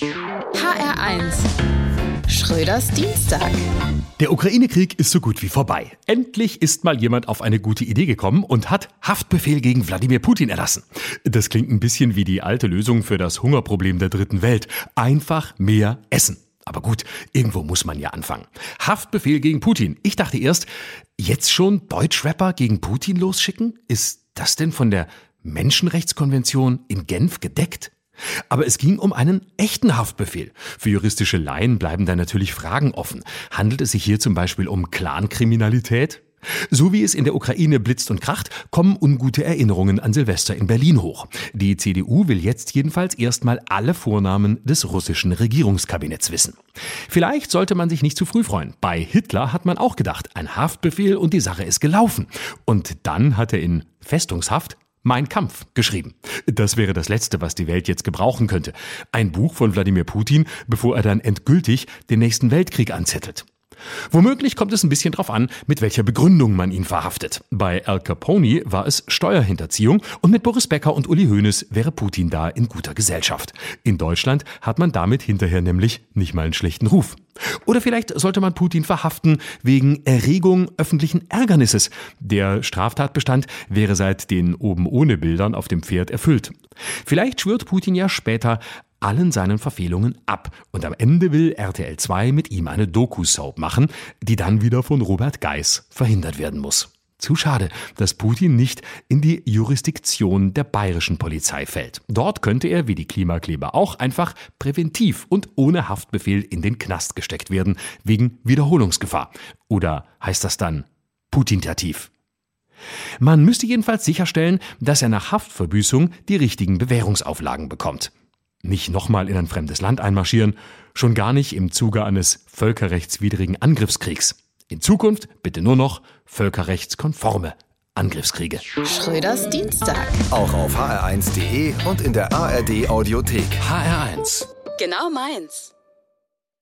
HR1 Schröders Dienstag. Der Ukraine-Krieg ist so gut wie vorbei. Endlich ist mal jemand auf eine gute Idee gekommen und hat Haftbefehl gegen Wladimir Putin erlassen. Das klingt ein bisschen wie die alte Lösung für das Hungerproblem der dritten Welt. Einfach mehr Essen. Aber gut, irgendwo muss man ja anfangen. Haftbefehl gegen Putin. Ich dachte erst, jetzt schon Deutschrapper gegen Putin losschicken? Ist das denn von der Menschenrechtskonvention in Genf gedeckt? Aber es ging um einen echten Haftbefehl. Für juristische Laien bleiben da natürlich Fragen offen. Handelt es sich hier zum Beispiel um Clankriminalität? So wie es in der Ukraine blitzt und kracht, kommen ungute Erinnerungen an Silvester in Berlin hoch. Die CDU will jetzt jedenfalls erstmal alle Vornamen des russischen Regierungskabinetts wissen. Vielleicht sollte man sich nicht zu früh freuen. Bei Hitler hat man auch gedacht, ein Haftbefehl und die Sache ist gelaufen. Und dann hat er in Festungshaft mein Kampf geschrieben. Das wäre das Letzte, was die Welt jetzt gebrauchen könnte. Ein Buch von Wladimir Putin, bevor er dann endgültig den nächsten Weltkrieg anzettelt. Womöglich kommt es ein bisschen drauf an, mit welcher Begründung man ihn verhaftet. Bei Al Capone war es Steuerhinterziehung und mit Boris Becker und Uli Hoeneß wäre Putin da in guter Gesellschaft. In Deutschland hat man damit hinterher nämlich nicht mal einen schlechten Ruf. Oder vielleicht sollte man Putin verhaften wegen Erregung öffentlichen Ärgernisses. Der Straftatbestand wäre seit den oben ohne Bildern auf dem Pferd erfüllt. Vielleicht schwört Putin ja später allen seinen Verfehlungen ab und am Ende will RTL 2 mit ihm eine Doku-Soap machen, die dann wieder von Robert Geis verhindert werden muss. Zu schade, dass Putin nicht in die Jurisdiktion der bayerischen Polizei fällt. Dort könnte er, wie die Klimakleber auch, einfach präventiv und ohne Haftbefehl in den Knast gesteckt werden, wegen Wiederholungsgefahr. Oder heißt das dann Putintativ? Man müsste jedenfalls sicherstellen, dass er nach Haftverbüßung die richtigen Bewährungsauflagen bekommt. Nicht nochmal in ein fremdes Land einmarschieren, schon gar nicht im Zuge eines völkerrechtswidrigen Angriffskriegs. In Zukunft bitte nur noch völkerrechtskonforme Angriffskriege. Schröders Dienstag. Auch auf hr1.de und in der ARD Audiothek. HR1. Genau meins.